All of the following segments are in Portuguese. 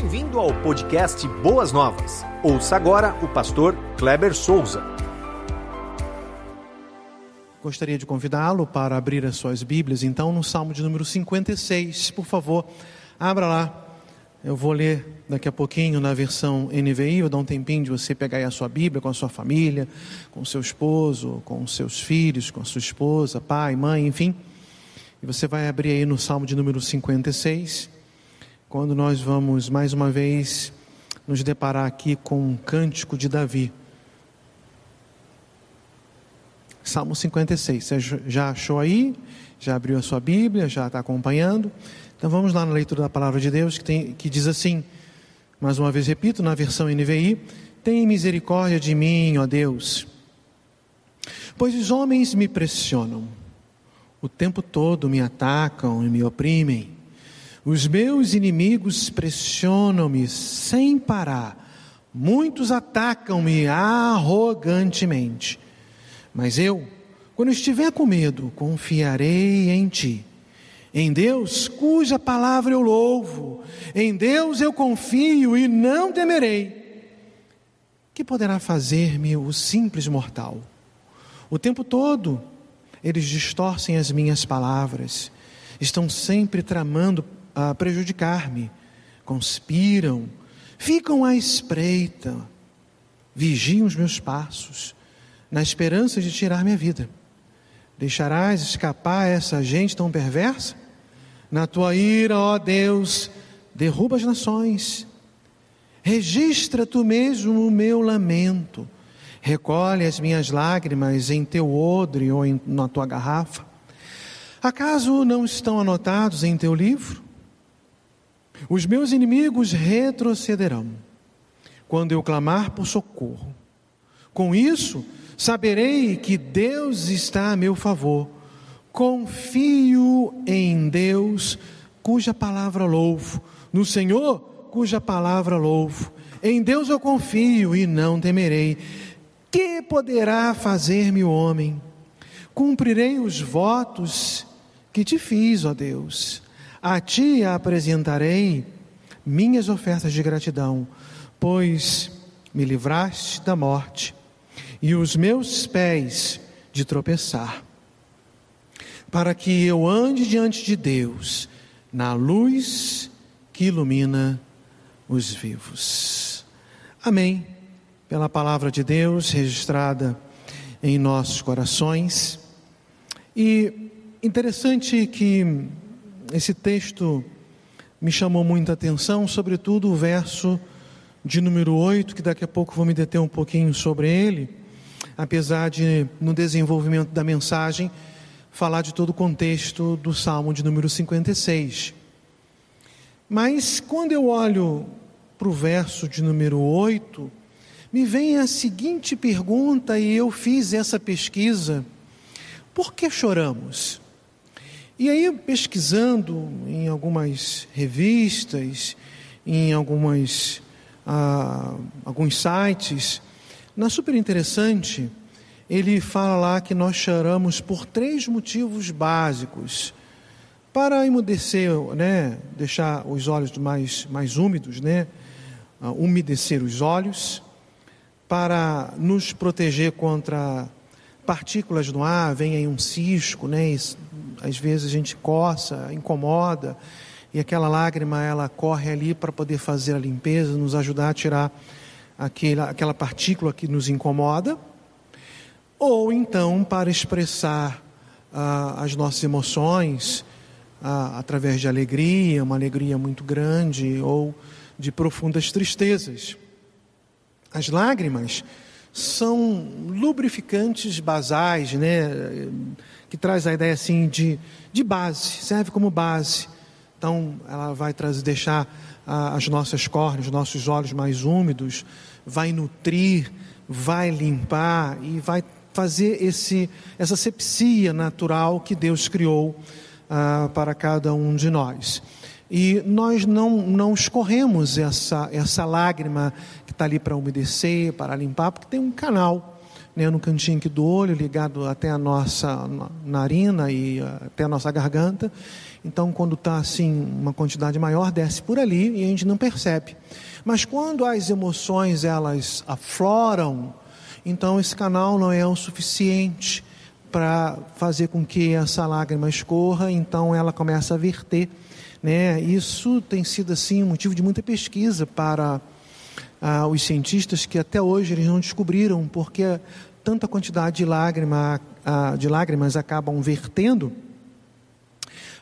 Bem-vindo ao podcast Boas Novas. Ouça agora o pastor Kleber Souza. Gostaria de convidá-lo para abrir as suas Bíblias, então, no Salmo de número 56. Por favor, abra lá. Eu vou ler daqui a pouquinho na versão NVI, vou dar um tempinho de você pegar aí a sua Bíblia com a sua família, com o seu esposo, com os seus filhos, com a sua esposa, pai, mãe, enfim. E você vai abrir aí no Salmo de número 56 quando nós vamos mais uma vez nos deparar aqui com um cântico de Davi. Salmo 56. Você já achou aí? Já abriu a sua Bíblia? Já está acompanhando? Então vamos lá na leitura da palavra de Deus que, tem, que diz assim, mais uma vez repito, na versão NVI: Tem misericórdia de mim, ó Deus, pois os homens me pressionam, o tempo todo me atacam e me oprimem. Os meus inimigos pressionam-me sem parar. Muitos atacam-me arrogantemente. Mas eu, quando estiver com medo, confiarei em ti. Em Deus, cuja palavra eu louvo, em Deus eu confio e não temerei. Que poderá fazer-me o simples mortal? O tempo todo eles distorcem as minhas palavras, estão sempre tramando a prejudicar-me, conspiram, ficam à espreita, vigiam os meus passos, na esperança de tirar minha vida. Deixarás escapar essa gente tão perversa? Na tua ira, ó Deus, derruba as nações. Registra tu mesmo o meu lamento. Recolhe as minhas lágrimas em teu odre ou em, na tua garrafa. Acaso não estão anotados em teu livro? Os meus inimigos retrocederão quando eu clamar por socorro. Com isso, saberei que Deus está a meu favor. Confio em Deus, cuja palavra louvo, no Senhor, cuja palavra louvo. Em Deus eu confio e não temerei. Que poderá fazer-me o homem? Cumprirei os votos que te fiz, ó Deus. A ti apresentarei minhas ofertas de gratidão, pois me livraste da morte e os meus pés de tropeçar, para que eu ande diante de Deus na luz que ilumina os vivos. Amém. Pela palavra de Deus registrada em nossos corações. E interessante que esse texto me chamou muita atenção, sobretudo o verso de número 8, que daqui a pouco vou me deter um pouquinho sobre ele, apesar de, no desenvolvimento da mensagem, falar de todo o contexto do Salmo de número 56. Mas quando eu olho para o verso de número 8, me vem a seguinte pergunta, e eu fiz essa pesquisa: por que choramos? E aí, pesquisando em algumas revistas, em algumas, ah, alguns sites, na super interessante, ele fala lá que nós choramos por três motivos básicos. Para emudecer, né, deixar os olhos mais, mais úmidos, né, uh, umedecer os olhos, para nos proteger contra partículas no ar, vem aí um cisco, né, às vezes a gente coça, incomoda, e aquela lágrima ela corre ali para poder fazer a limpeza, nos ajudar a tirar aquela, aquela partícula que nos incomoda, ou então para expressar ah, as nossas emoções ah, através de alegria, uma alegria muito grande, ou de profundas tristezas. As lágrimas são lubrificantes basais, né? que traz a ideia assim de, de base, serve como base. Então, ela vai trazer, deixar ah, as nossas córneas, os nossos olhos mais úmidos, vai nutrir, vai limpar e vai fazer esse, essa sepsia natural que Deus criou ah, para cada um de nós. E nós não, não escorremos essa, essa lágrima que está ali para umedecer, para limpar, porque tem um canal né, no cantinho aqui do olho, ligado até a nossa narina e até a nossa garganta. Então, quando está assim, uma quantidade maior, desce por ali e a gente não percebe. Mas quando as emoções elas afloram, então esse canal não é o suficiente para fazer com que essa lágrima escorra, então ela começa a verter. Né? Isso tem sido assim um motivo de muita pesquisa para ah, os cientistas que até hoje eles não descobriram porque tanta quantidade de, lágrima, ah, de lágrimas acabam vertendo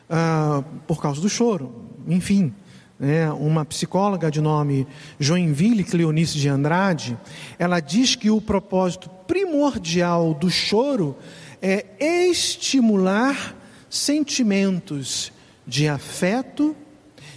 ah, por causa do choro. Enfim, né, uma psicóloga de nome Joinville Cleonice de Andrade, ela diz que o propósito primordial do choro é estimular sentimentos de afeto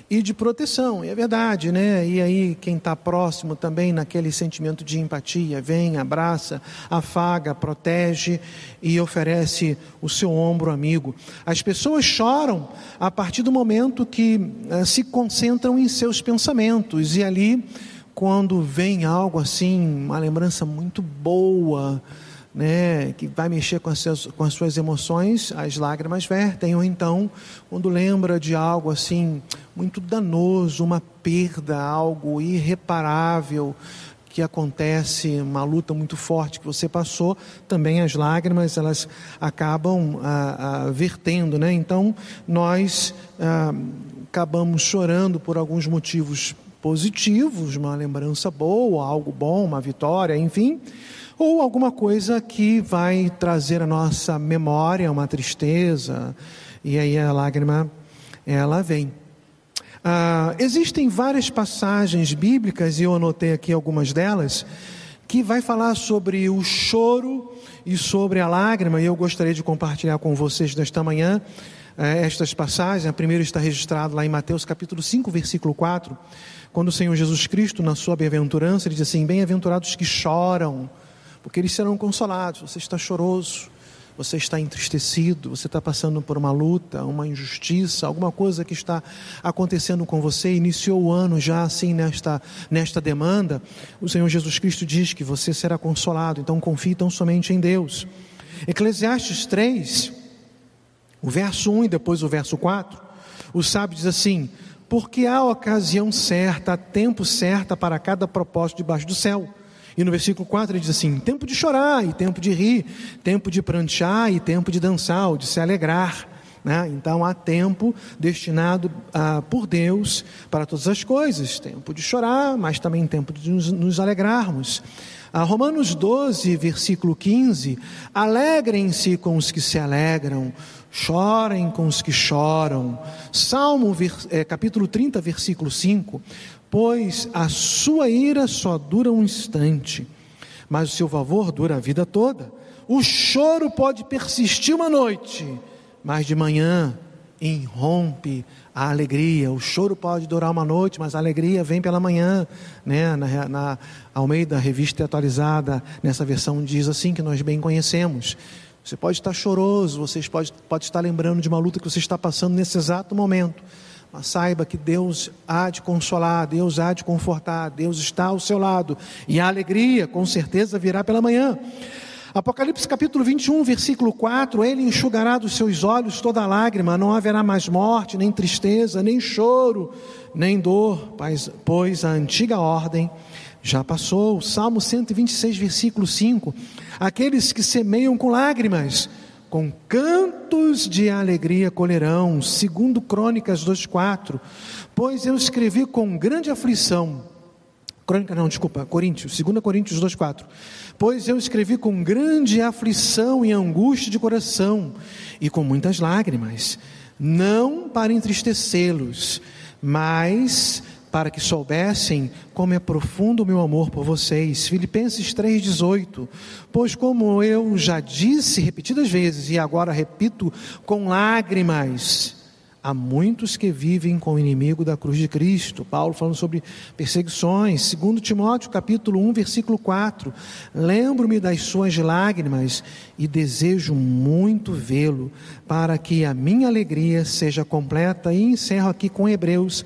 e de proteção. E é verdade, né? E aí quem está próximo também naquele sentimento de empatia, vem, abraça, afaga, protege e oferece o seu ombro amigo. As pessoas choram a partir do momento que uh, se concentram em seus pensamentos e ali quando vem algo assim, uma lembrança muito boa, né, que vai mexer com as, suas, com as suas emoções, as lágrimas vertem, ou então, quando lembra de algo assim, muito danoso, uma perda, algo irreparável que acontece, uma luta muito forte que você passou, também as lágrimas elas acabam ah, ah, vertendo, né? Então nós ah, acabamos chorando por alguns motivos positivos, uma lembrança boa, algo bom, uma vitória, enfim ou alguma coisa que vai trazer a nossa memória uma tristeza, e aí a lágrima ela vem. Ah, existem várias passagens bíblicas, e eu anotei aqui algumas delas, que vai falar sobre o choro e sobre a lágrima, e eu gostaria de compartilhar com vocês nesta manhã eh, estas passagens. A primeira está registrada lá em Mateus capítulo 5, versículo 4, quando o Senhor Jesus Cristo, na sua bem-aventurança, ele diz assim: Bem-aventurados que choram, porque eles serão consolados. Você está choroso, você está entristecido, você está passando por uma luta, uma injustiça, alguma coisa que está acontecendo com você, iniciou o ano já assim nesta, nesta demanda. O Senhor Jesus Cristo diz que você será consolado, então confie tão somente em Deus. Eclesiastes 3, o verso 1 e depois o verso 4, o sábio diz assim: Porque há ocasião certa, há tempo certo para cada propósito debaixo do céu e no versículo 4 ele diz assim: tempo de chorar e tempo de rir, tempo de prantear e tempo de dançar, ou de se alegrar. Né? Então há tempo destinado ah, por Deus para todas as coisas: tempo de chorar, mas também tempo de nos, nos alegrarmos. Ah, Romanos 12, versículo 15: Alegrem-se com os que se alegram, chorem com os que choram. Salmo é, capítulo 30, versículo 5: pois a sua ira só dura um instante, mas o seu favor dura a vida toda. O choro pode persistir uma noite, mas de manhã irrompe a alegria. O choro pode durar uma noite, mas a alegria vem pela manhã. Né? Na, na Almeida, revista atualizada, nessa versão diz assim que nós bem conhecemos. Você pode estar choroso, você pode, pode estar lembrando de uma luta que você está passando nesse exato momento mas saiba que Deus há de consolar, Deus há de confortar, Deus está ao seu lado. E a alegria, com certeza, virá pela manhã. Apocalipse capítulo 21, versículo 4: Ele enxugará dos seus olhos toda lágrima, não haverá mais morte, nem tristeza, nem choro, nem dor, pois a antiga ordem já passou. Salmo 126, versículo 5: Aqueles que semeiam com lágrimas, com cantos de alegria colherão, segundo Crônicas 2:4. Pois eu escrevi com grande aflição. Crônica não, desculpa, Coríntios, 2 Coríntios 2:4. Pois eu escrevi com grande aflição e angústia de coração e com muitas lágrimas, não para entristecê-los, mas para que soubessem como é profundo o meu amor por vocês. Filipenses 3,18. Pois, como eu já disse repetidas vezes, e agora repito com lágrimas, há muitos que vivem com o inimigo da cruz de Cristo. Paulo falando sobre perseguições. Segundo Timóteo, capítulo 1, versículo 4. Lembro-me das suas lágrimas e desejo muito vê-lo, para que a minha alegria seja completa. E encerro aqui com Hebreus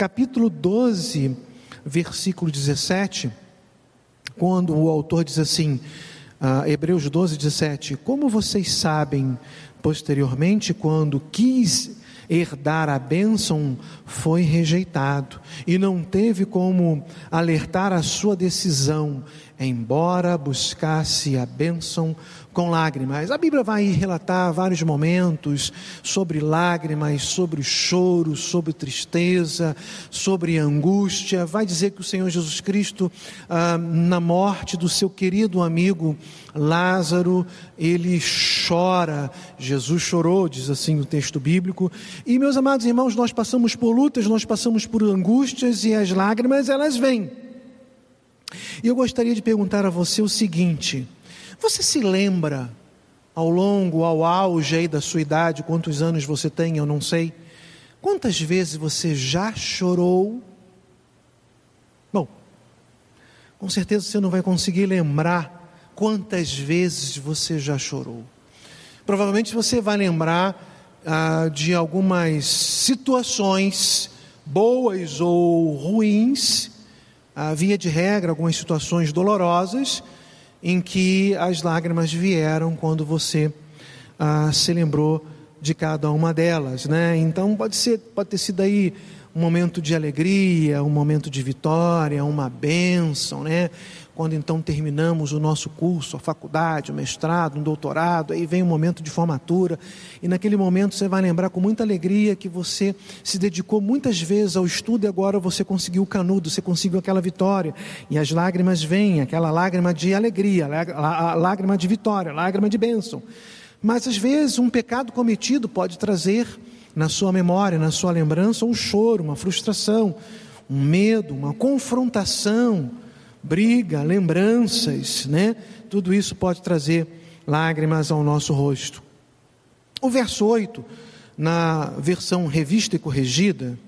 capítulo 12, versículo 17, quando o autor diz assim: Uh, Hebreus 12, 17: Como vocês sabem, posteriormente, quando quis herdar a bênção, foi rejeitado e não teve como alertar a sua decisão, embora buscasse a bênção com lágrimas. A Bíblia vai relatar vários momentos sobre lágrimas, sobre choro, sobre tristeza, sobre angústia. Vai dizer que o Senhor Jesus Cristo, ah, na morte do seu querido amigo Lázaro, ele chora. Jesus chorou, diz assim o texto bíblico. E meus amados irmãos, nós passamos por lutas, nós passamos por angústias e as lágrimas elas vêm. E eu gostaria de perguntar a você o seguinte: você se lembra ao longo, ao auge aí da sua idade, quantos anos você tem, eu não sei, quantas vezes você já chorou? Bom, com certeza você não vai conseguir lembrar quantas vezes você já chorou. Provavelmente você vai lembrar ah, de algumas situações boas ou ruins, ah, via de regra, algumas situações dolorosas, em que as lágrimas vieram quando você ah, se lembrou de cada uma delas, né? Então pode ser, pode ter sido aí um momento de alegria, um momento de vitória, uma bênção, né? Quando então terminamos o nosso curso, a faculdade, o mestrado, um doutorado, aí vem o momento de formatura, e naquele momento você vai lembrar com muita alegria que você se dedicou muitas vezes ao estudo e agora você conseguiu o canudo, você conseguiu aquela vitória, e as lágrimas vêm, aquela lágrima de alegria, a lágrima de vitória, a lágrima de bênção. Mas às vezes um pecado cometido pode trazer na sua memória, na sua lembrança, um choro, uma frustração, um medo, uma confrontação, briga, lembranças, né? Tudo isso pode trazer lágrimas ao nosso rosto. O verso 8, na versão revista e corrigida,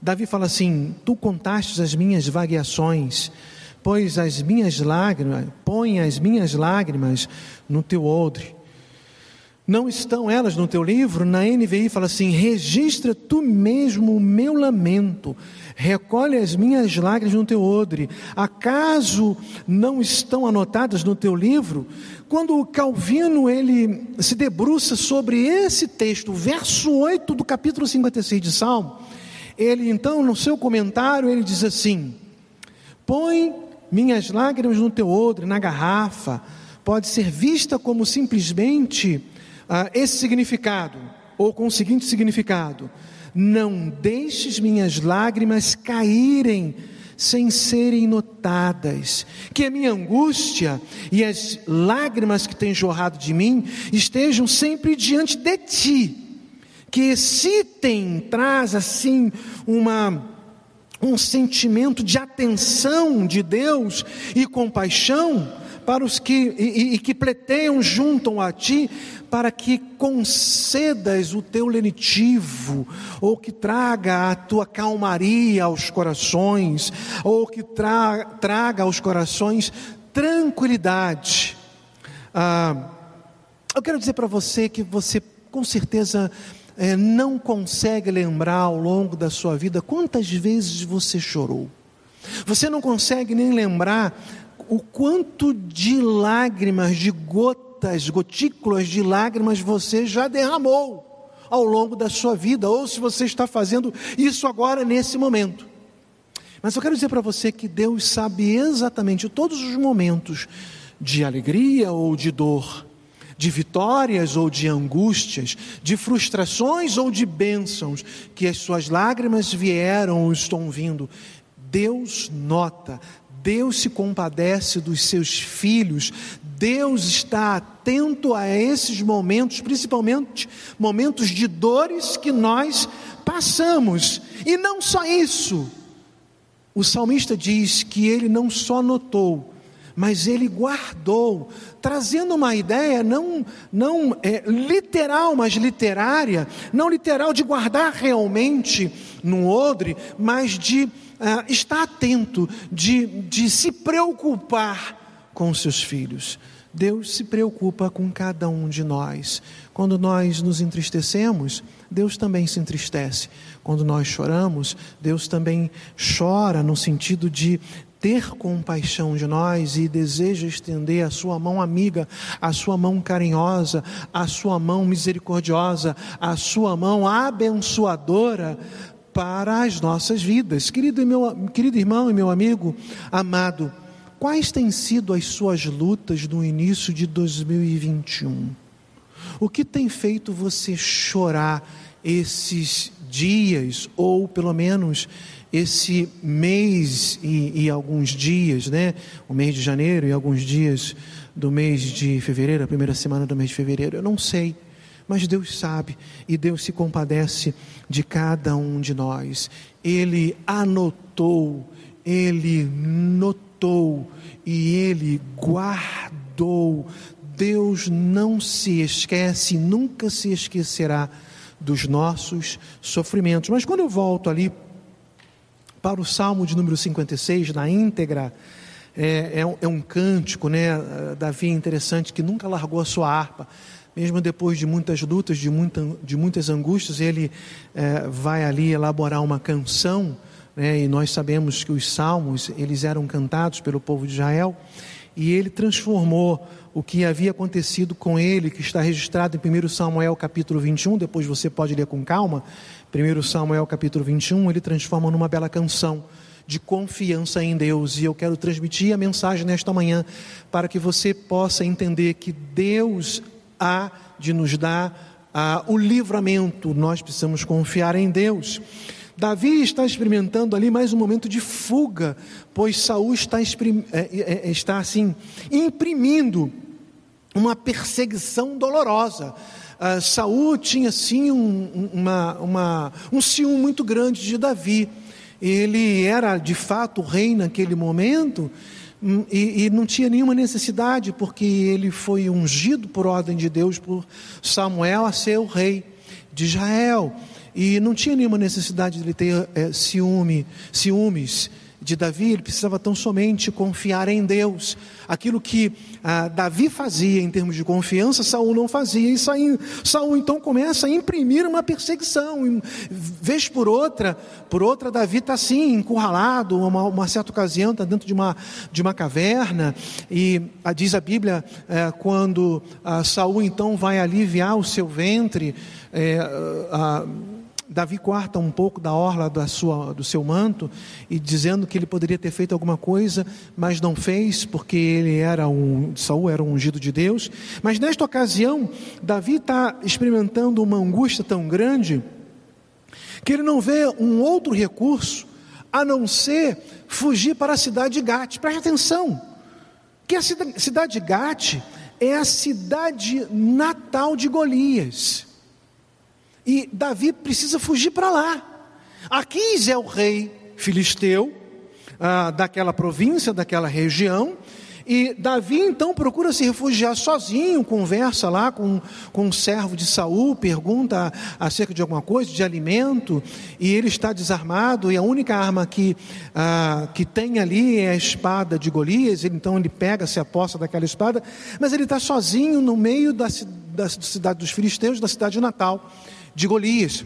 Davi fala assim: Tu contaste as minhas vagueações, pois as minhas lágrimas, põe as minhas lágrimas no teu odre. Não estão elas no teu livro? Na NVI fala assim: registra tu mesmo o meu lamento, recolhe as minhas lágrimas no teu odre. Acaso não estão anotadas no teu livro? Quando o Calvino ele se debruça sobre esse texto, verso 8 do capítulo 56 de Salmo, ele então, no seu comentário, ele diz assim: Põe minhas lágrimas no teu odre, na garrafa, pode ser vista como simplesmente ah, esse significado, ou com o seguinte significado: Não deixes minhas lágrimas caírem sem serem notadas, que a minha angústia e as lágrimas que têm jorrado de mim estejam sempre diante de ti, que excitem, traz assim uma um sentimento de atenção de Deus e compaixão para os que e, e que pleteiam juntam a ti para que concedas o teu lenitivo, ou que traga a tua calmaria aos corações, ou que tra traga aos corações tranquilidade. Ah, eu quero dizer para você que você com certeza é, não consegue lembrar ao longo da sua vida quantas vezes você chorou. Você não consegue nem lembrar o quanto de lágrimas, de gotas, gotículas de lágrimas você já derramou ao longo da sua vida, ou se você está fazendo isso agora nesse momento. Mas eu quero dizer para você que Deus sabe exatamente todos os momentos de alegria ou de dor, de vitórias ou de angústias, de frustrações ou de bênçãos, que as suas lágrimas vieram ou estão vindo. Deus nota, Deus se compadece dos seus filhos, Deus está atento a esses momentos, principalmente momentos de dores que nós passamos. E não só isso, o salmista diz que ele não só notou, mas ele guardou, trazendo uma ideia não, não é, literal, mas literária, não literal de guardar realmente num odre, mas de uh, estar atento, de, de se preocupar com seus filhos. Deus se preocupa com cada um de nós. Quando nós nos entristecemos, Deus também se entristece. Quando nós choramos, Deus também chora no sentido de ter compaixão de nós e deseja estender a sua mão amiga, a sua mão carinhosa, a sua mão misericordiosa, a sua mão abençoadora para as nossas vidas. Querido, meu, querido irmão e meu amigo amado, quais têm sido as suas lutas no início de 2021? O que tem feito você chorar esses dias, ou pelo menos esse mês e, e, alguns dias, né? O mês de janeiro e alguns dias do mês de fevereiro, a primeira semana do mês de fevereiro, eu não sei, mas Deus sabe e Deus se compadece de cada um de nós. Ele anotou, ele notou e ele guardou. Deus não se esquece, nunca se esquecerá dos nossos sofrimentos. Mas quando eu volto ali para o Salmo de número 56, na íntegra, é, é, um, é um cântico, né? Davi interessante que nunca largou a sua harpa, mesmo depois de muitas lutas, de, muita, de muitas angústias, ele é, vai ali elaborar uma canção, né? e nós sabemos que os salmos, eles eram cantados pelo povo de Israel, e ele transformou o que havia acontecido com ele, que está registrado em 1 Samuel capítulo 21, depois você pode ler com calma, 1 Samuel capítulo 21, ele transforma numa bela canção de confiança em Deus. E eu quero transmitir a mensagem nesta manhã para que você possa entender que Deus há de nos dar ah, o livramento. Nós precisamos confiar em Deus. Davi está experimentando ali mais um momento de fuga, pois Saul está, é, é, está assim imprimindo uma perseguição dolorosa uh, Saul tinha sim um, uma, uma, um ciúme muito grande de Davi. Ele era de fato o rei naquele momento e, e, não tinha nenhuma necessidade, porque ele foi ungido por ordem de Deus por Samuel a ser o rei de Israel. E não tinha nenhuma necessidade de ele ter é, ciúme, ciúmes de Davi, ele precisava tão somente confiar em Deus. Aquilo que ah, Davi fazia em termos de confiança, Saul não fazia. E Saul, Saul então começa a imprimir uma perseguição. Vez por outra, por outra, Davi está assim, encurralado, uma, uma certa ocasião, está dentro de uma, de uma caverna. E ah, diz a Bíblia, eh, quando ah, Saul então vai aliviar o seu ventre, eh, ah, Davi corta um pouco da orla da sua, do seu manto e dizendo que ele poderia ter feito alguma coisa, mas não fez porque ele era um Saul era um ungido de Deus. Mas nesta ocasião, Davi está experimentando uma angústia tão grande que ele não vê um outro recurso a não ser fugir para a cidade de Gate. Preste atenção, que a cidade de Gate é a cidade natal de Golias. E Davi precisa fugir para lá. Aquis é o rei filisteu ah, daquela província, daquela região. E Davi então procura se refugiar sozinho, conversa lá com, com um servo de Saul, pergunta acerca de alguma coisa, de alimento, e ele está desarmado, e a única arma que, ah, que tem ali é a espada de Golias, então ele pega, se aposta daquela espada, mas ele está sozinho no meio da, da cidade dos filisteus, da cidade natal de Golias.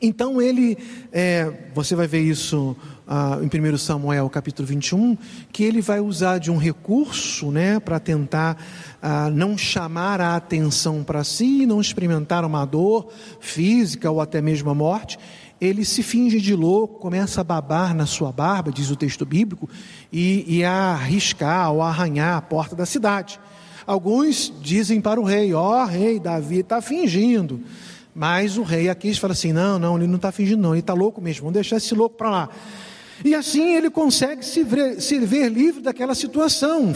Então ele, é, você vai ver isso ah, em 1 Samuel capítulo 21, que ele vai usar de um recurso né, para tentar ah, não chamar a atenção para si, não experimentar uma dor física ou até mesmo a morte. Ele se finge de louco, começa a babar na sua barba, diz o texto bíblico, e, e a arriscar ou a arranhar a porta da cidade. Alguns dizem para o rei: Ó oh, rei, Davi está fingindo. Mas o rei aqui fala assim: não, não, ele não está fingindo, não, ele está louco mesmo, vamos deixar esse louco para lá. E assim ele consegue se ver, se ver livre daquela situação,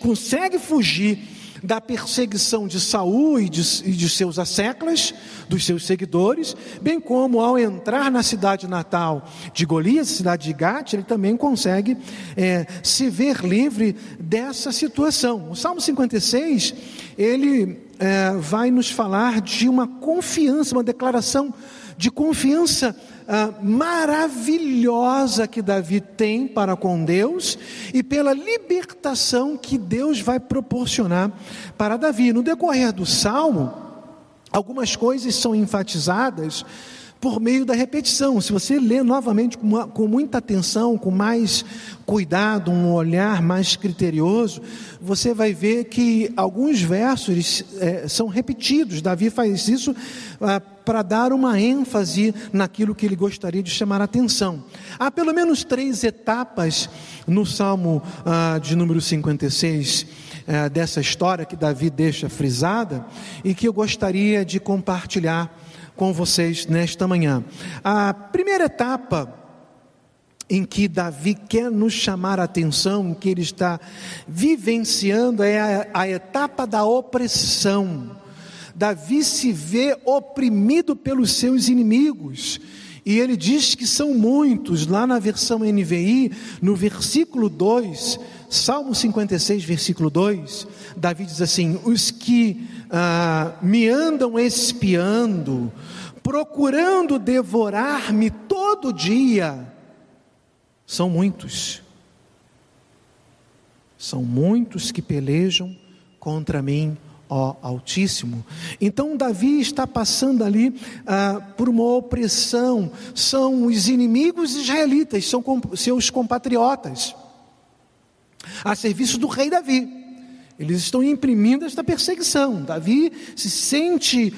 consegue fugir da perseguição de Saul e de, e de seus asseclas, dos seus seguidores, bem como ao entrar na cidade natal de Golias, cidade de Gate, ele também consegue é, se ver livre dessa situação. O Salmo 56, ele é, vai nos falar de uma confiança, uma declaração de confiança ah, maravilhosa que Davi tem para com Deus e pela libertação que Deus vai proporcionar para Davi. No decorrer do salmo, algumas coisas são enfatizadas por meio da repetição. Se você lê novamente com, uma, com muita atenção, com mais cuidado, um olhar mais criterioso, você vai ver que alguns versos é, são repetidos. Davi faz isso ah, para dar uma ênfase naquilo que ele gostaria de chamar a atenção. Há pelo menos três etapas no Salmo ah, de número 56 eh, dessa história que Davi deixa frisada e que eu gostaria de compartilhar com vocês nesta manhã. A primeira etapa em que Davi quer nos chamar a atenção, que ele está vivenciando, é a, a etapa da opressão. Davi se vê oprimido pelos seus inimigos. E ele diz que são muitos, lá na versão NVI, no versículo 2, Salmo 56, versículo 2, Davi diz assim: Os que ah, me andam espiando, procurando devorar-me todo dia, são muitos. São muitos que pelejam contra mim, ó Altíssimo. Então, Davi está passando ali ah, por uma opressão, são os inimigos israelitas, são seus compatriotas, a serviço do rei Davi. Eles estão imprimindo esta perseguição. Davi se sente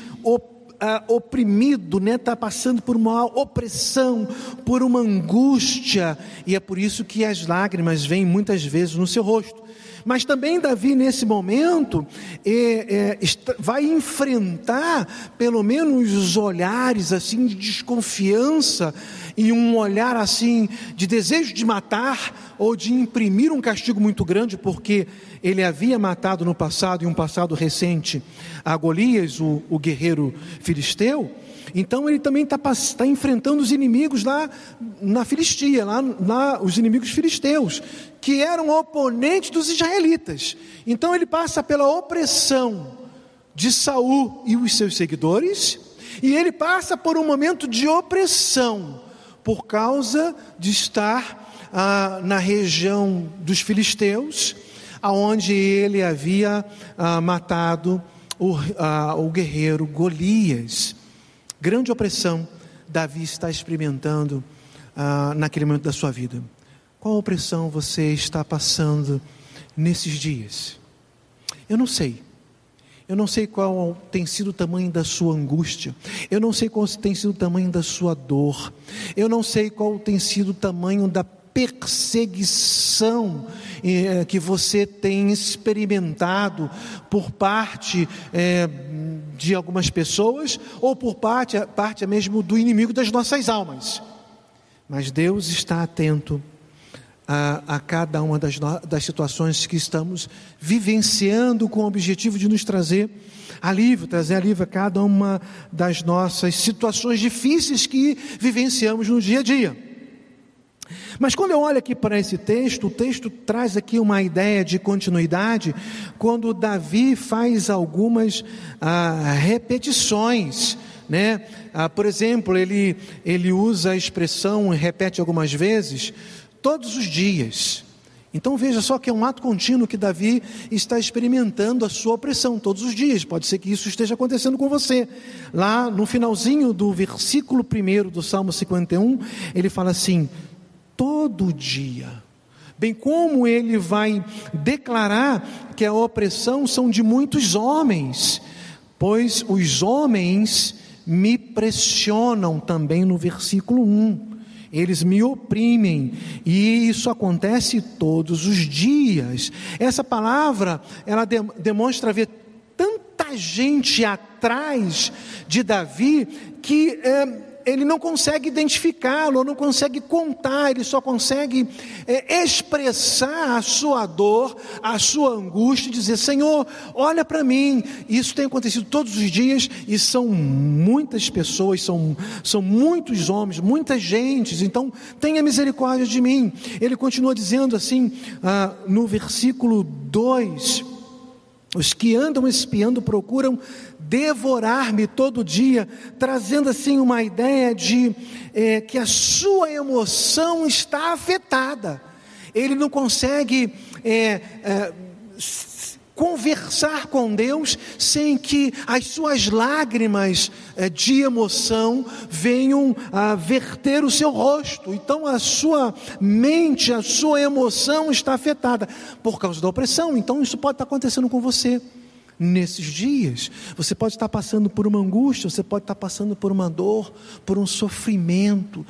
oprimido, né? Está passando por uma opressão, por uma angústia, e é por isso que as lágrimas vêm muitas vezes no seu rosto. Mas também Davi, nesse momento, é, é, vai enfrentar pelo menos os olhares assim de desconfiança e um olhar assim de desejo de matar ou de imprimir um castigo muito grande, porque ele havia matado no passado, em um passado recente, a Golias, o, o guerreiro filisteu. Então ele também está tá enfrentando os inimigos lá na Filistia, lá, lá os inimigos filisteus, que eram oponentes dos israelitas. Então ele passa pela opressão de Saul e os seus seguidores, e ele passa por um momento de opressão por causa de estar ah, na região dos filisteus, aonde ele havia ah, matado o, ah, o guerreiro Golias. Grande opressão Davi está experimentando ah, naquele momento da sua vida. Qual opressão você está passando nesses dias? Eu não sei. Eu não sei qual tem sido o tamanho da sua angústia. Eu não sei qual tem sido o tamanho da sua dor. Eu não sei qual tem sido o tamanho da perseguição eh, que você tem experimentado por parte eh, de algumas pessoas ou por parte, parte mesmo do inimigo das nossas almas. Mas Deus está atento a, a cada uma das, das situações que estamos vivenciando com o objetivo de nos trazer alívio, trazer alívio a cada uma das nossas situações difíceis que vivenciamos no dia a dia. Mas quando eu olho aqui para esse texto, o texto traz aqui uma ideia de continuidade, quando Davi faz algumas ah, repetições, né? Ah, por exemplo, ele, ele usa a expressão, repete algumas vezes, todos os dias. Então veja só que é um ato contínuo que Davi está experimentando a sua opressão todos os dias. Pode ser que isso esteja acontecendo com você. Lá no finalzinho do versículo 1 do Salmo 51, ele fala assim: todo dia. Bem como ele vai declarar que a opressão são de muitos homens, pois os homens me pressionam também no versículo 1 eles me oprimem, e isso acontece todos os dias. Essa palavra, ela de, demonstra ver tanta gente atrás de Davi que é, ele não consegue identificá-lo, não consegue contar, ele só consegue é, expressar a sua dor, a sua angústia, dizer: Senhor, olha para mim. Isso tem acontecido todos os dias e são muitas pessoas, são, são muitos homens, muitas gentes, então tenha misericórdia de mim. Ele continua dizendo assim, ah, no versículo 2: Os que andam espiando procuram devorar-me todo dia, trazendo assim uma ideia de é, que a sua emoção está afetada. Ele não consegue é, é, conversar com Deus sem que as suas lágrimas eh, de emoção venham a verter o seu rosto. Então a sua mente, a sua emoção está afetada por causa da opressão. Então isso pode estar acontecendo com você nesses dias. Você pode estar passando por uma angústia, você pode estar passando por uma dor, por um sofrimento,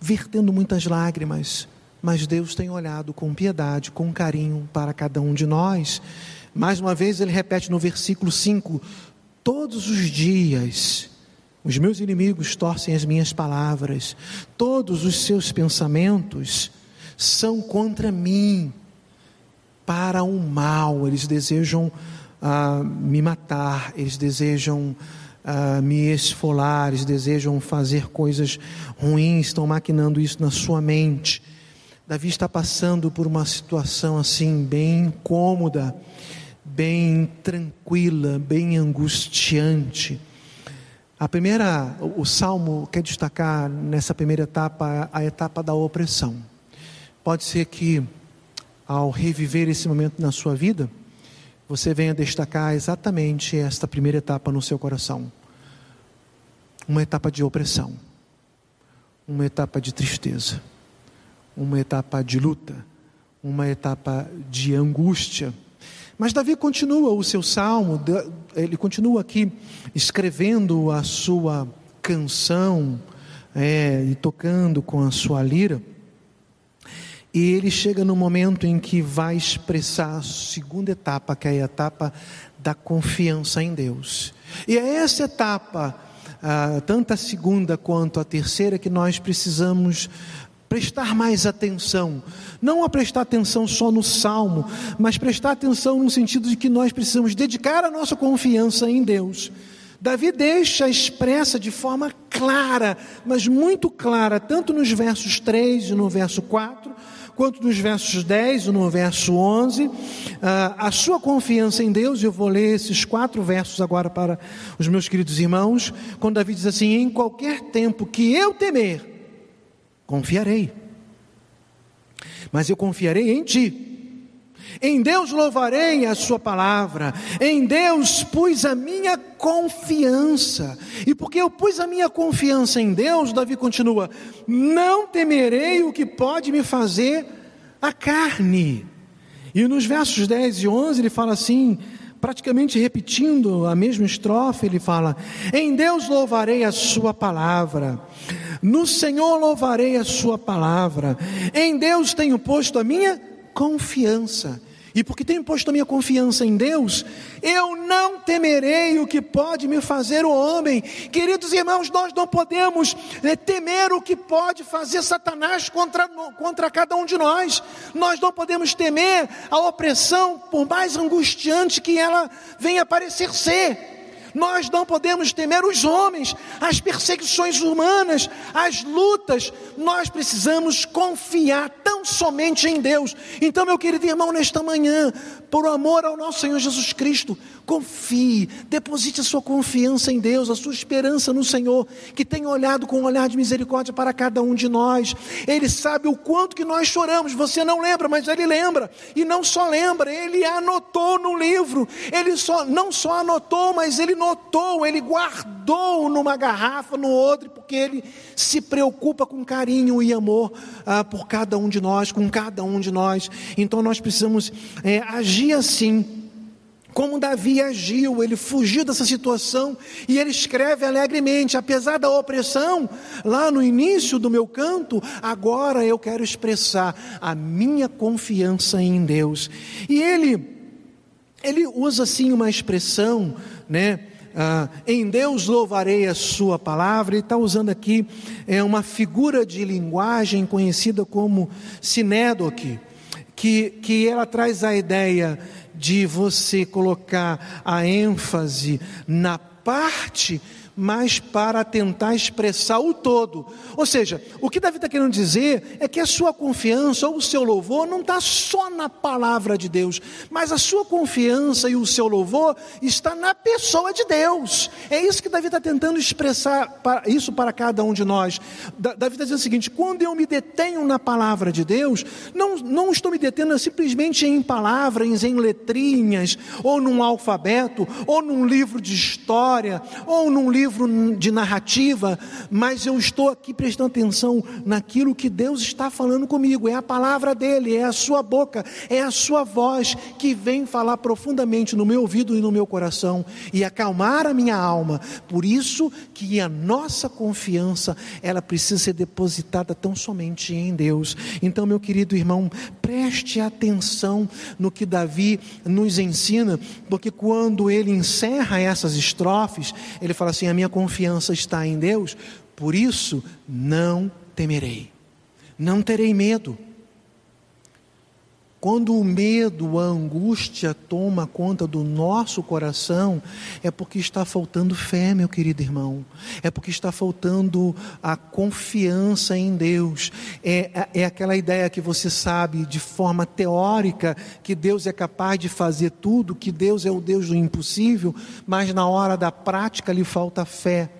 vertendo muitas lágrimas. Mas Deus tem olhado com piedade, com carinho para cada um de nós mais uma vez ele repete no versículo 5: Todos os dias os meus inimigos torcem as minhas palavras, todos os seus pensamentos são contra mim, para o mal, eles desejam ah, me matar, eles desejam ah, me esfolar, eles desejam fazer coisas ruins, estão maquinando isso na sua mente. Davi está passando por uma situação assim, bem incômoda bem tranquila, bem angustiante. A primeira, o salmo quer destacar nessa primeira etapa a etapa da opressão. Pode ser que ao reviver esse momento na sua vida, você venha destacar exatamente esta primeira etapa no seu coração. Uma etapa de opressão, uma etapa de tristeza, uma etapa de luta, uma etapa de angústia mas Davi continua o seu salmo, ele continua aqui escrevendo a sua canção é, e tocando com a sua lira. E ele chega no momento em que vai expressar a segunda etapa, que é a etapa da confiança em Deus. E é essa etapa, ah, tanto a segunda quanto a terceira, que nós precisamos prestar mais atenção, não a prestar atenção só no salmo, mas prestar atenção no sentido de que nós precisamos dedicar a nossa confiança em Deus. Davi deixa expressa de forma clara, mas muito clara, tanto nos versos 3 e no verso 4, quanto nos versos 10 e no verso 11, ah, a sua confiança em Deus. Eu vou ler esses quatro versos agora para os meus queridos irmãos, quando Davi diz assim: Em qualquer tempo que eu temer, Confiarei. Mas eu confiarei em ti. Em Deus louvarei a Sua palavra, em Deus pus a minha confiança, e porque eu pus a minha confiança em Deus, Davi continua: não temerei o que pode me fazer a carne. E nos versos 10 e 11 ele fala assim: praticamente repetindo a mesma estrofe, ele fala: Em Deus louvarei a Sua palavra, no Senhor louvarei a Sua palavra, em Deus tenho posto a minha confiança. E porque tenho posto a minha confiança em Deus, eu não temerei o que pode me fazer o homem. Queridos irmãos, nós não podemos né, temer o que pode fazer Satanás contra, contra cada um de nós. Nós não podemos temer a opressão, por mais angustiante que ela venha parecer ser. Nós não podemos temer os homens, as perseguições humanas, as lutas. Nós precisamos confiar tão somente em Deus. Então, meu querido irmão, nesta manhã, por amor ao nosso Senhor Jesus Cristo, confie, deposite a sua confiança em Deus, a sua esperança no Senhor, que tem olhado com um olhar de misericórdia para cada um de nós. Ele sabe o quanto que nós choramos. Você não lembra, mas ele lembra. E não só lembra, ele anotou no livro. Ele só não só anotou, mas ele notou, ele guardou numa garrafa, no outro, porque ele se preocupa com carinho e amor ah, por cada um de nós, com cada um de nós. Então nós precisamos é, agir assim. Como Davi agiu, ele fugiu dessa situação e ele escreve alegremente, apesar da opressão, lá no início do meu canto, agora eu quero expressar a minha confiança em Deus. E ele ele usa assim uma expressão, né? Ah, em Deus louvarei a Sua palavra, ele está usando aqui é, uma figura de linguagem conhecida como sinédoque, que, que ela traz a ideia de você colocar a ênfase na parte mas para tentar expressar o todo. Ou seja, o que Davi está querendo dizer é que a sua confiança ou o seu louvor não está só na palavra de Deus, mas a sua confiança e o seu louvor está na pessoa de Deus. É isso que Davi está tentando expressar para, isso para cada um de nós. Davi está dizendo o seguinte: quando eu me detenho na palavra de Deus, não, não estou me detendo simplesmente em palavras, em letrinhas, ou num alfabeto, ou num livro de história, ou num livro livro de narrativa, mas eu estou aqui prestando atenção naquilo que Deus está falando comigo. É a palavra dele, é a sua boca, é a sua voz que vem falar profundamente no meu ouvido e no meu coração e acalmar a minha alma. Por isso que a nossa confiança, ela precisa ser depositada tão somente em Deus. Então, meu querido irmão, preste atenção no que Davi nos ensina, porque quando ele encerra essas estrofes, ele fala assim: a minha confiança está em Deus, por isso não temerei, não terei medo. Quando o medo, a angústia toma conta do nosso coração, é porque está faltando fé, meu querido irmão. É porque está faltando a confiança em Deus. É, é, é aquela ideia que você sabe de forma teórica que Deus é capaz de fazer tudo, que Deus é o Deus do impossível, mas na hora da prática lhe falta fé.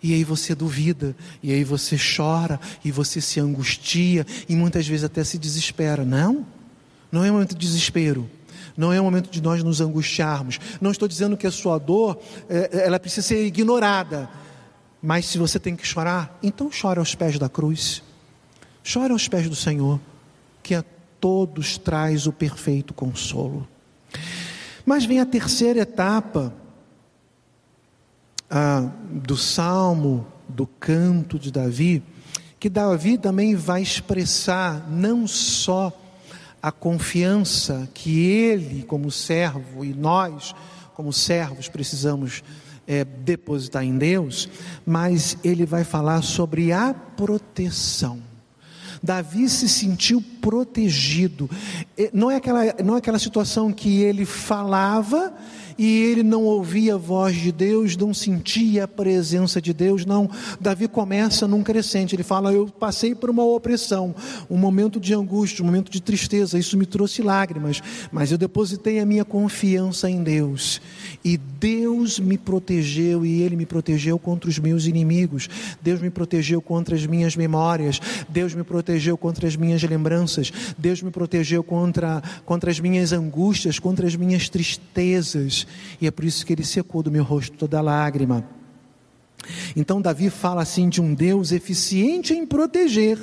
E aí você duvida, e aí você chora, e você se angustia, e muitas vezes até se desespera. Não? Não é um momento de desespero. Não é um momento de nós nos angustiarmos. Não estou dizendo que a sua dor, é, é, ela precisa ser ignorada. Mas se você tem que chorar, então chore aos pés da cruz. Chore aos pés do Senhor, que a todos traz o perfeito consolo. Mas vem a terceira etapa ah, do salmo, do canto de Davi, que Davi também vai expressar não só a confiança que ele, como servo, e nós, como servos, precisamos é, depositar em Deus, mas ele vai falar sobre a proteção. Davi se sentiu protegido. Não é aquela, não é aquela situação que ele falava e ele não ouvia a voz de Deus, não sentia a presença de Deus, não. Davi começa num crescente, ele fala: Eu passei por uma opressão, um momento de angústia, um momento de tristeza, isso me trouxe lágrimas, mas eu depositei a minha confiança em Deus, e Deus me protegeu, e Ele me protegeu contra os meus inimigos, Deus me protegeu contra as minhas memórias, Deus me protegeu contra as minhas lembranças, Deus me protegeu contra, contra as minhas angústias, contra as minhas tristezas e é por isso que ele secou do meu rosto toda lágrima. Então, Davi fala assim de um Deus eficiente em proteger.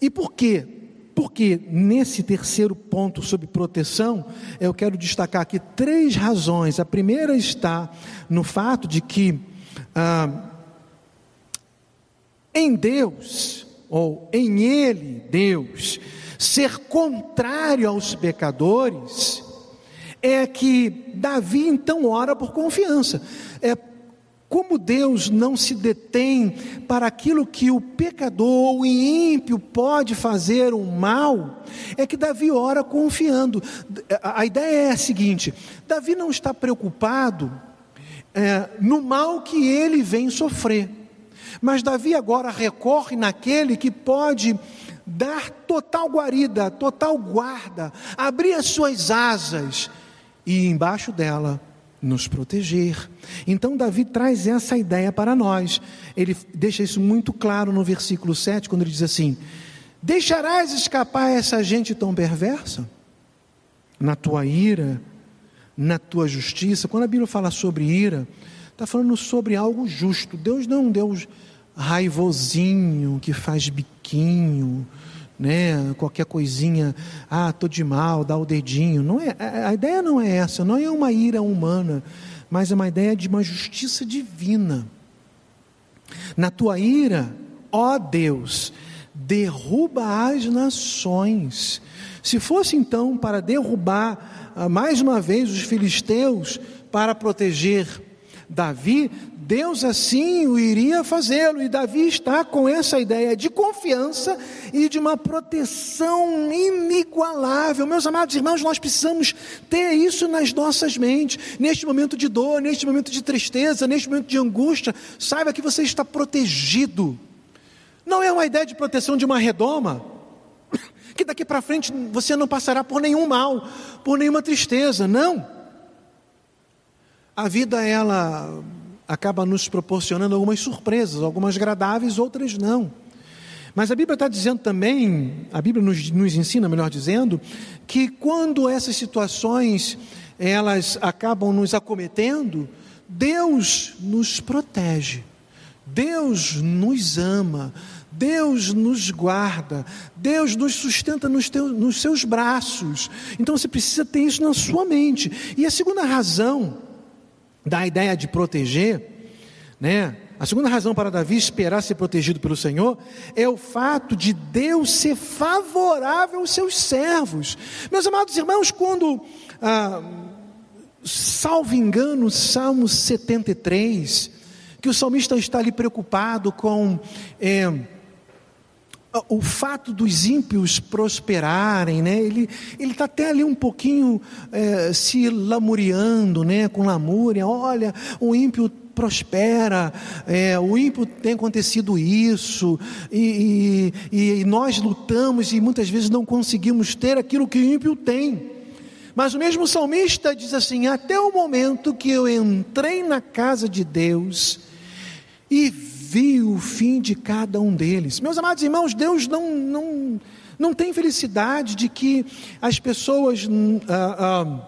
E por quê? Porque nesse terceiro ponto sobre proteção, eu quero destacar aqui três razões. A primeira está no fato de que ah, em Deus, ou em Ele, Deus, ser contrário aos pecadores, é que Davi então ora por confiança. É como Deus não se detém para aquilo que o pecador ou o ímpio pode fazer o mal, é que Davi ora confiando. A ideia é a seguinte: Davi não está preocupado é, no mal que ele vem sofrer, mas Davi agora recorre naquele que pode dar total guarida, total guarda, abrir as suas asas e embaixo dela nos proteger. Então, Davi traz essa ideia para nós. Ele deixa isso muito claro no versículo 7, quando ele diz assim: Deixarás escapar essa gente tão perversa? Na tua ira, na tua justiça. Quando a Bíblia fala sobre ira, está falando sobre algo justo. Deus não é um Deus raivosinho, que faz biquinho, né? Qualquer coisinha, ah, tô de mal, dá o dedinho. Não é, a ideia não é essa, não é uma ira humana, mas é uma ideia de uma justiça divina. Na tua ira, ó Deus, derruba as nações. Se fosse então para derrubar ah, mais uma vez os filisteus para proteger Davi, Deus assim o iria fazê-lo, e Davi está com essa ideia de confiança e de uma proteção inigualável. Meus amados irmãos, nós precisamos ter isso nas nossas mentes, neste momento de dor, neste momento de tristeza, neste momento de angústia, saiba que você está protegido. Não é uma ideia de proteção de uma redoma, que daqui para frente você não passará por nenhum mal, por nenhuma tristeza, não. A vida, ela acaba nos proporcionando algumas surpresas, algumas agradáveis, outras não. Mas a Bíblia está dizendo também, a Bíblia nos, nos ensina, melhor dizendo, que quando essas situações elas acabam nos acometendo, Deus nos protege, Deus nos ama, Deus nos guarda, Deus nos sustenta nos, teus, nos seus braços. Então você precisa ter isso na sua mente. E a segunda razão da ideia de proteger, né? A segunda razão para Davi esperar ser protegido pelo Senhor é o fato de Deus ser favorável aos seus servos. Meus amados irmãos, quando, ah, salvo engano, Salmo 73, que o salmista está ali preocupado com. É, o fato dos ímpios prosperarem, né? ele está até ali um pouquinho é, se lamuriando, né? com lamúria, olha, o ímpio prospera, é, o ímpio tem acontecido isso, e, e, e nós lutamos e muitas vezes não conseguimos ter aquilo que o ímpio tem. Mas o mesmo salmista diz assim: até o momento que eu entrei na casa de Deus e viu o fim de cada um deles. Meus amados irmãos, Deus não, não, não tem felicidade de que as pessoas ah, ah,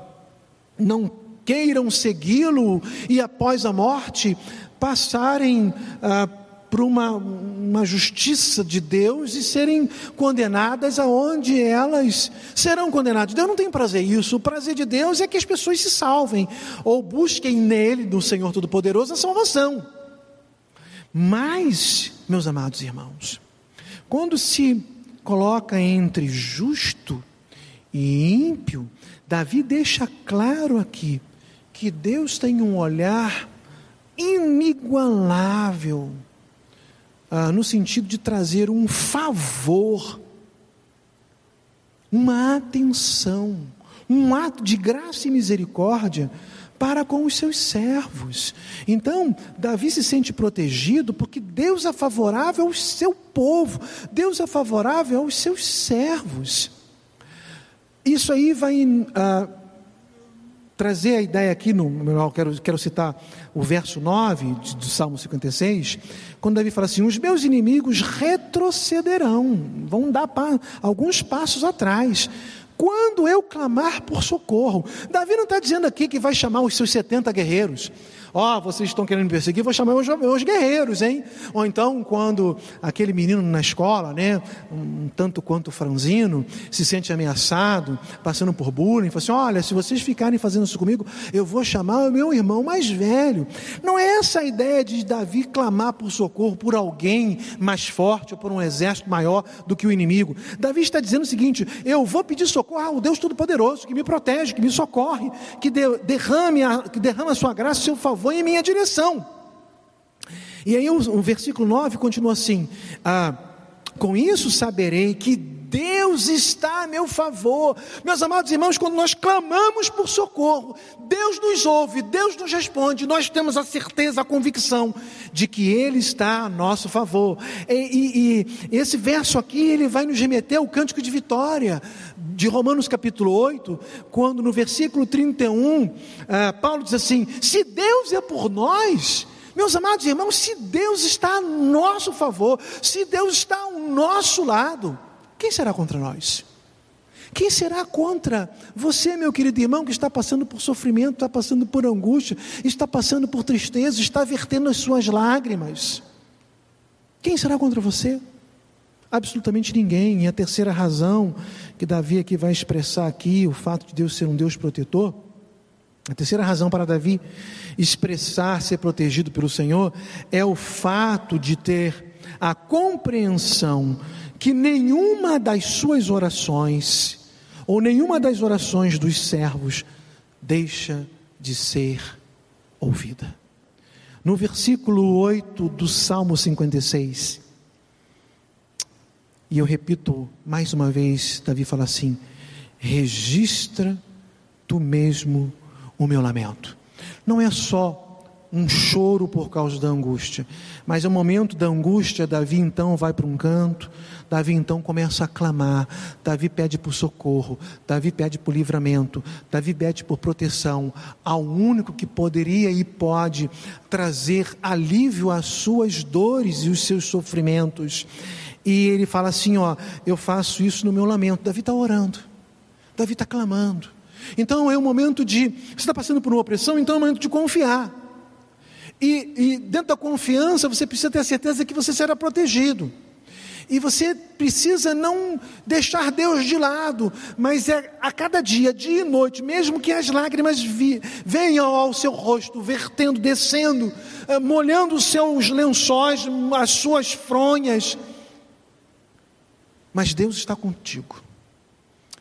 não queiram segui-lo e após a morte passarem ah, por uma, uma justiça de Deus e serem condenadas aonde elas serão condenadas. Deus não tem prazer isso. O prazer de Deus é que as pessoas se salvem ou busquem nele, no Senhor Todo-Poderoso, a salvação. Mas, meus amados irmãos, quando se coloca entre justo e ímpio, Davi deixa claro aqui que Deus tem um olhar inigualável, ah, no sentido de trazer um favor, uma atenção, um ato de graça e misericórdia para com os seus servos. Então, Davi se sente protegido porque Deus é favorável ao seu povo, Deus é favorável aos seus servos. Isso aí vai ah, trazer a ideia aqui, no, quero, quero citar o verso 9 do Salmo 56, quando Davi fala assim: Os meus inimigos retrocederão, vão dar pa, alguns passos atrás quando eu clamar por socorro. Davi não está dizendo aqui que vai chamar os seus 70 guerreiros. Ó, oh, vocês estão querendo me perseguir, vou chamar os, os guerreiros, hein? Ou então, quando aquele menino na escola, né, um tanto quanto franzino, se sente ameaçado, passando por bullying, fala assim: olha, se vocês ficarem fazendo isso comigo, eu vou chamar o meu irmão mais velho. Não é essa a ideia de Davi clamar por socorro por alguém mais forte ou por um exército maior do que o inimigo. Davi está dizendo o seguinte: eu vou pedir socorro ao Deus Todo-Poderoso, que me protege, que me socorre, que derrame a, que derrama a sua graça, seu favor favor em minha direção. E aí o, o versículo 9 continua assim: ah, Com isso saberei que Deus está a meu favor. Meus amados irmãos, quando nós clamamos por socorro, Deus nos ouve, Deus nos responde, nós temos a certeza, a convicção de que Ele está a nosso favor. E, e, e esse verso aqui, ele vai nos remeter ao cântico de vitória de Romanos capítulo 8, quando no versículo 31, ah, Paulo diz assim: Se Deus é por nós, meus amados irmãos, se Deus está a nosso favor, se Deus está ao nosso lado, quem será contra nós? Quem será contra você, meu querido irmão, que está passando por sofrimento, está passando por angústia, está passando por tristeza, está vertendo as suas lágrimas? Quem será contra você? Absolutamente ninguém. E a terceira razão que Davi aqui vai expressar aqui, o fato de Deus ser um Deus protetor, a terceira razão para Davi expressar ser protegido pelo Senhor é o fato de ter a compreensão que nenhuma das suas orações, ou nenhuma das orações dos servos, deixa de ser ouvida. no versículo 8 do Salmo 56. E eu repito mais uma vez: Davi fala assim: registra tu mesmo o meu lamento. Não é só um choro por causa da angústia. Mas no momento da angústia, Davi então vai para um canto, Davi então começa a clamar, Davi pede por socorro, Davi pede por livramento, Davi pede por proteção ao único que poderia e pode trazer alívio às suas dores e os seus sofrimentos. E ele fala assim: Ó, eu faço isso no meu lamento. Davi está orando, Davi está clamando. Então é um momento de. Você está passando por uma opressão, então é um momento de confiar. E, e dentro da confiança, você precisa ter a certeza que você será protegido. E você precisa não deixar Deus de lado, mas é a cada dia, dia e noite, mesmo que as lágrimas vi, venham ao seu rosto, vertendo, descendo, eh, molhando os seus lençóis, as suas fronhas. Mas Deus está contigo.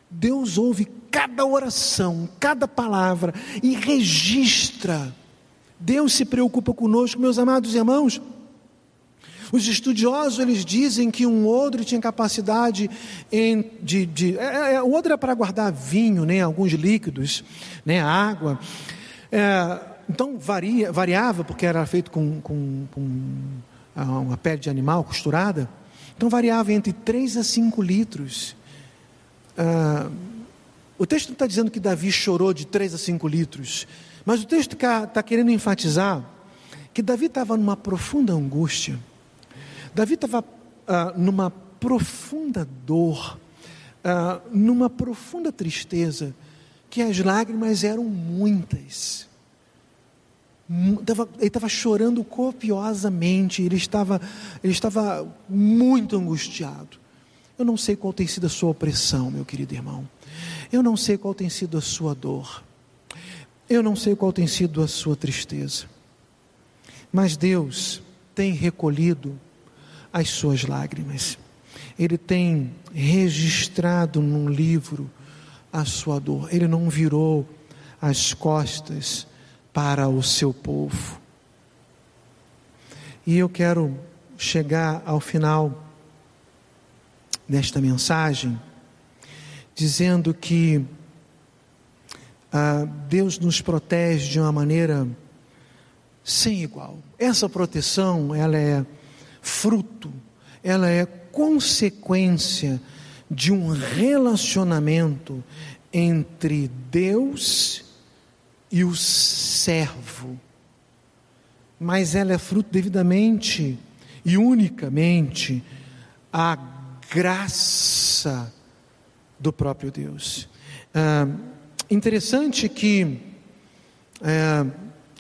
Deus ouve cada oração, cada palavra e registra Deus se preocupa conosco, meus amados irmãos. Os estudiosos eles dizem que um odre tinha capacidade em, de, de é, é, é o odre era para guardar vinho, né, alguns líquidos, né, água. É, então varia, variava porque era feito com, com, com uma pele de animal costurada. Então variava entre 3 a 5 litros. Ah, o texto não está dizendo que Davi chorou de 3 a 5 litros. Mas o texto está querendo enfatizar que Davi estava numa profunda angústia, Davi estava ah, numa profunda dor, ah, numa profunda tristeza, que as lágrimas eram muitas. Ele estava chorando copiosamente, ele estava, ele estava muito angustiado. Eu não sei qual tem sido a sua opressão, meu querido irmão. Eu não sei qual tem sido a sua dor. Eu não sei qual tem sido a sua tristeza, mas Deus tem recolhido as suas lágrimas, Ele tem registrado num livro a sua dor, Ele não virou as costas para o seu povo. E eu quero chegar ao final desta mensagem dizendo que ah, Deus nos protege de uma maneira sem igual. Essa proteção, ela é fruto, ela é consequência de um relacionamento entre Deus e o servo. Mas ela é fruto devidamente e unicamente a graça do próprio Deus. Ah, Interessante que é,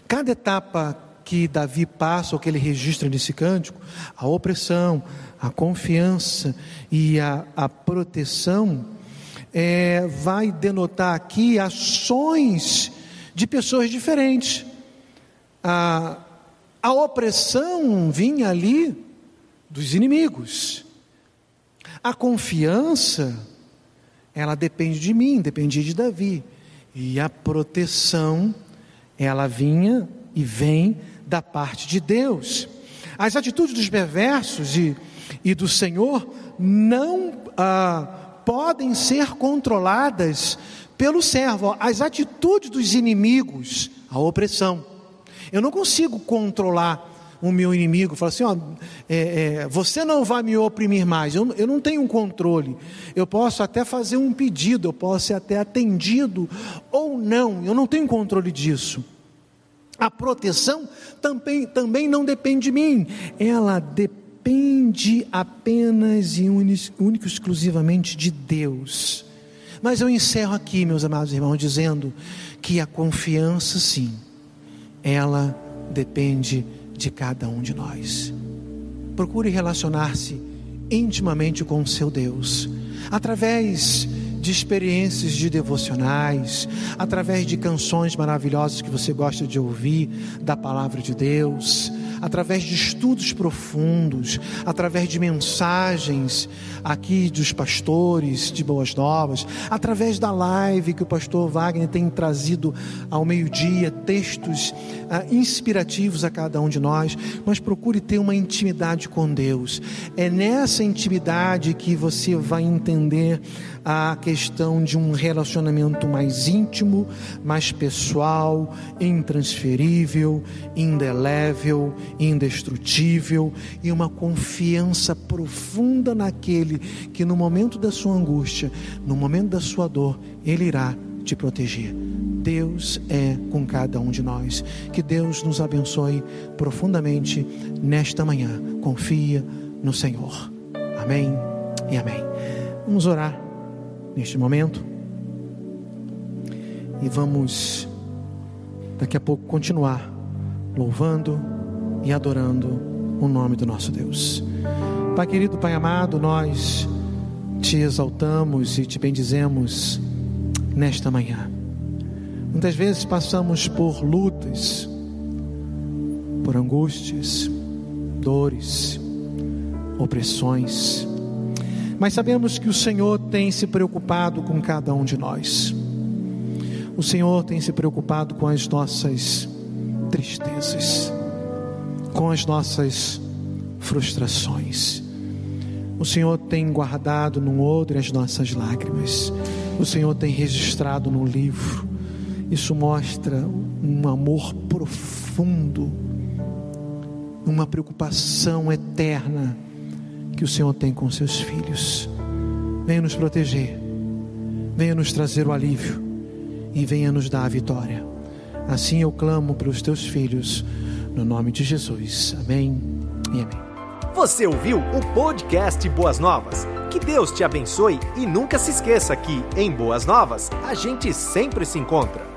cada etapa que Davi passa, ou que ele registra nesse cântico, a opressão, a confiança e a, a proteção, é, vai denotar aqui ações de pessoas diferentes. A, a opressão vinha ali dos inimigos, a confiança, ela depende de mim, dependia de Davi. E a proteção, ela vinha e vem da parte de Deus. As atitudes dos perversos e, e do Senhor não ah, podem ser controladas pelo servo. As atitudes dos inimigos, a opressão. Eu não consigo controlar o meu inimigo, fala assim: ó, é, é, você não vai me oprimir mais, eu, eu não tenho um controle, eu posso até fazer um pedido, eu posso ser até atendido ou não, eu não tenho controle disso. A proteção também, também não depende de mim, ela depende apenas e único, exclusivamente de Deus. Mas eu encerro aqui, meus amados irmãos, dizendo que a confiança, sim, ela depende de de cada um de nós. Procure relacionar-se intimamente com o seu Deus, através de experiências de devocionais, através de canções maravilhosas que você gosta de ouvir da palavra de Deus, através de estudos profundos, através de mensagens aqui dos pastores de Boas Novas, através da live que o pastor Wagner tem trazido ao meio-dia, textos ah, inspirativos a cada um de nós, mas procure ter uma intimidade com Deus. É nessa intimidade que você vai entender a questão de um relacionamento mais íntimo, mais pessoal, intransferível, indelével, indestrutível e uma confiança profunda naquele que no momento da sua angústia, no momento da sua dor, ele irá te proteger. Deus é com cada um de nós. Que Deus nos abençoe profundamente nesta manhã. Confia no Senhor. Amém e amém. Vamos orar neste momento. E vamos, daqui a pouco, continuar louvando e adorando o nome do nosso Deus. Pai querido, Pai amado, nós te exaltamos e te bendizemos nesta manhã. Muitas vezes passamos por lutas, por angústias, dores, opressões, mas sabemos que o Senhor tem se preocupado com cada um de nós. O Senhor tem se preocupado com as nossas tristezas, com as nossas frustrações. O Senhor tem guardado no odre as nossas lágrimas. O Senhor tem registrado no livro. Isso mostra um amor profundo, uma preocupação eterna que o Senhor tem com seus filhos. Venha nos proteger, venha nos trazer o alívio e venha nos dar a vitória. Assim eu clamo para os teus filhos, no nome de Jesus. Amém e amém. Você ouviu o podcast Boas Novas? Que Deus te abençoe e nunca se esqueça que, em Boas Novas, a gente sempre se encontra.